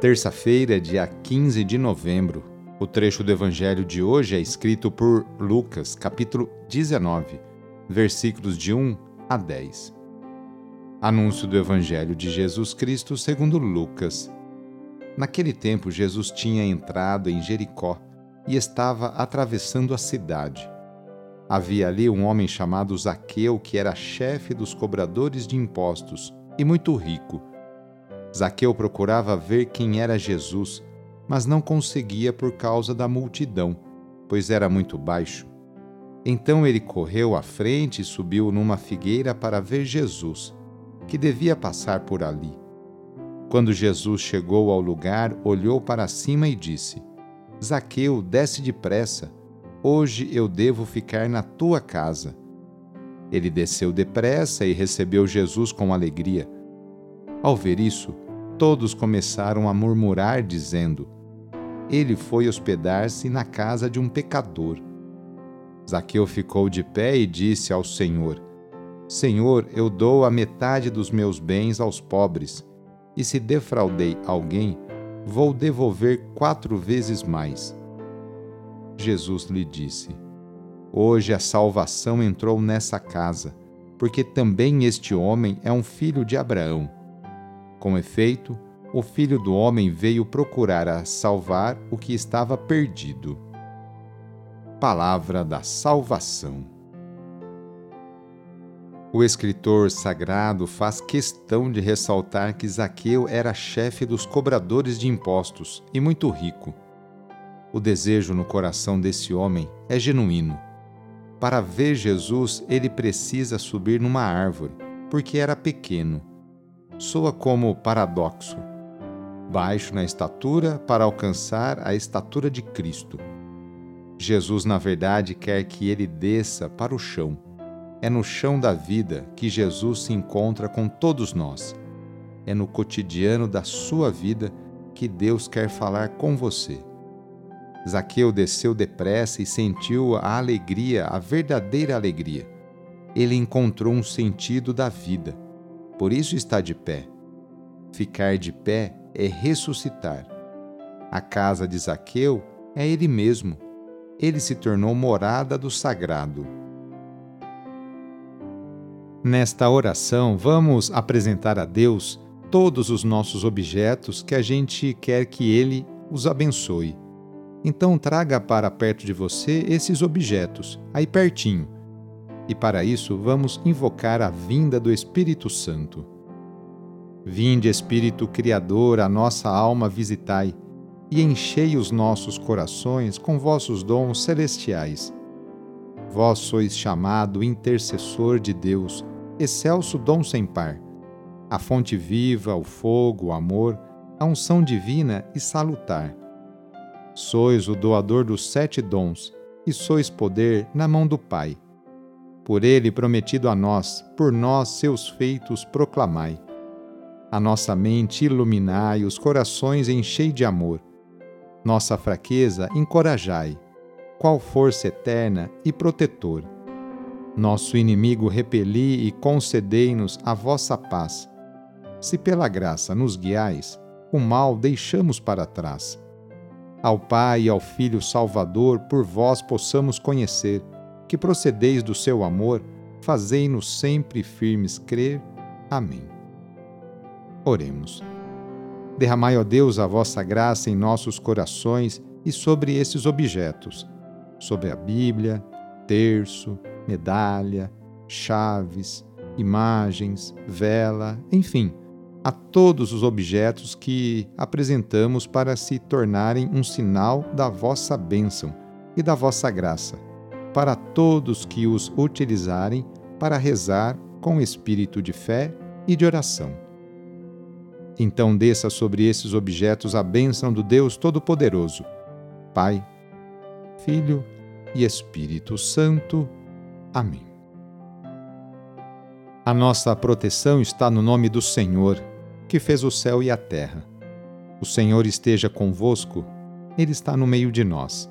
Terça-feira, dia 15 de novembro. O trecho do evangelho de hoje é escrito por Lucas, capítulo 19, versículos de 1 a 10. Anúncio do evangelho de Jesus Cristo segundo Lucas. Naquele tempo, Jesus tinha entrado em Jericó e estava atravessando a cidade. Havia ali um homem chamado Zaqueu, que era chefe dos cobradores de impostos e muito rico Zaqueu procurava ver quem era Jesus, mas não conseguia por causa da multidão, pois era muito baixo. Então ele correu à frente e subiu numa figueira para ver Jesus, que devia passar por ali. Quando Jesus chegou ao lugar, olhou para cima e disse: Zaqueu, desce depressa. Hoje eu devo ficar na tua casa. Ele desceu depressa e recebeu Jesus com alegria. Ao ver isso, todos começaram a murmurar, dizendo: Ele foi hospedar-se na casa de um pecador. Zaqueu ficou de pé e disse ao Senhor: Senhor, eu dou a metade dos meus bens aos pobres, e se defraudei alguém, vou devolver quatro vezes mais. Jesus lhe disse: Hoje a salvação entrou nessa casa, porque também este homem é um filho de Abraão com efeito, o Filho do Homem veio procurar a salvar o que estava perdido. Palavra da Salvação. O escritor sagrado faz questão de ressaltar que Zaqueu era chefe dos cobradores de impostos e muito rico. O desejo no coração desse homem é genuíno. Para ver Jesus, ele precisa subir numa árvore, porque era pequeno soa como paradoxo. Baixo na estatura para alcançar a estatura de Cristo. Jesus, na verdade, quer que ele desça para o chão. É no chão da vida que Jesus se encontra com todos nós. É no cotidiano da sua vida que Deus quer falar com você. Zaqueu desceu depressa e sentiu a alegria, a verdadeira alegria. Ele encontrou um sentido da vida por isso está de pé. Ficar de pé é ressuscitar. A casa de Zaqueu é ele mesmo. Ele se tornou morada do sagrado. Nesta oração, vamos apresentar a Deus todos os nossos objetos que a gente quer que Ele os abençoe. Então, traga para perto de você esses objetos, aí pertinho e para isso vamos invocar a vinda do Espírito Santo. Vinde, Espírito Criador, a nossa alma visitai, e enchei os nossos corações com vossos dons celestiais. Vós sois chamado intercessor de Deus, excelso dom sem par, a fonte viva, o fogo, o amor, a unção divina e salutar. Sois o doador dos sete dons, e sois poder na mão do Pai por ele prometido a nós, por nós seus feitos proclamai. A nossa mente iluminai, os corações enchei de amor. Nossa fraqueza encorajai, qual força eterna e protetor. Nosso inimigo repeli e concedei-nos a vossa paz. Se pela graça nos guiais, o mal deixamos para trás. Ao Pai e ao Filho Salvador, por vós possamos conhecer que procedeis do seu amor, fazei-nos sempre firmes crer. Amém. Oremos. Derramai, ó Deus, a vossa graça em nossos corações e sobre esses objetos. sobre a Bíblia, terço, medalha, chaves, imagens, vela, enfim, a todos os objetos que apresentamos para se tornarem um sinal da vossa bênção e da vossa graça, para todos que os utilizarem para rezar com espírito de fé e de oração. Então desça sobre esses objetos a bênção do Deus Todo-Poderoso, Pai, Filho e Espírito Santo. Amém. A nossa proteção está no nome do Senhor, que fez o céu e a terra. O Senhor esteja convosco, Ele está no meio de nós.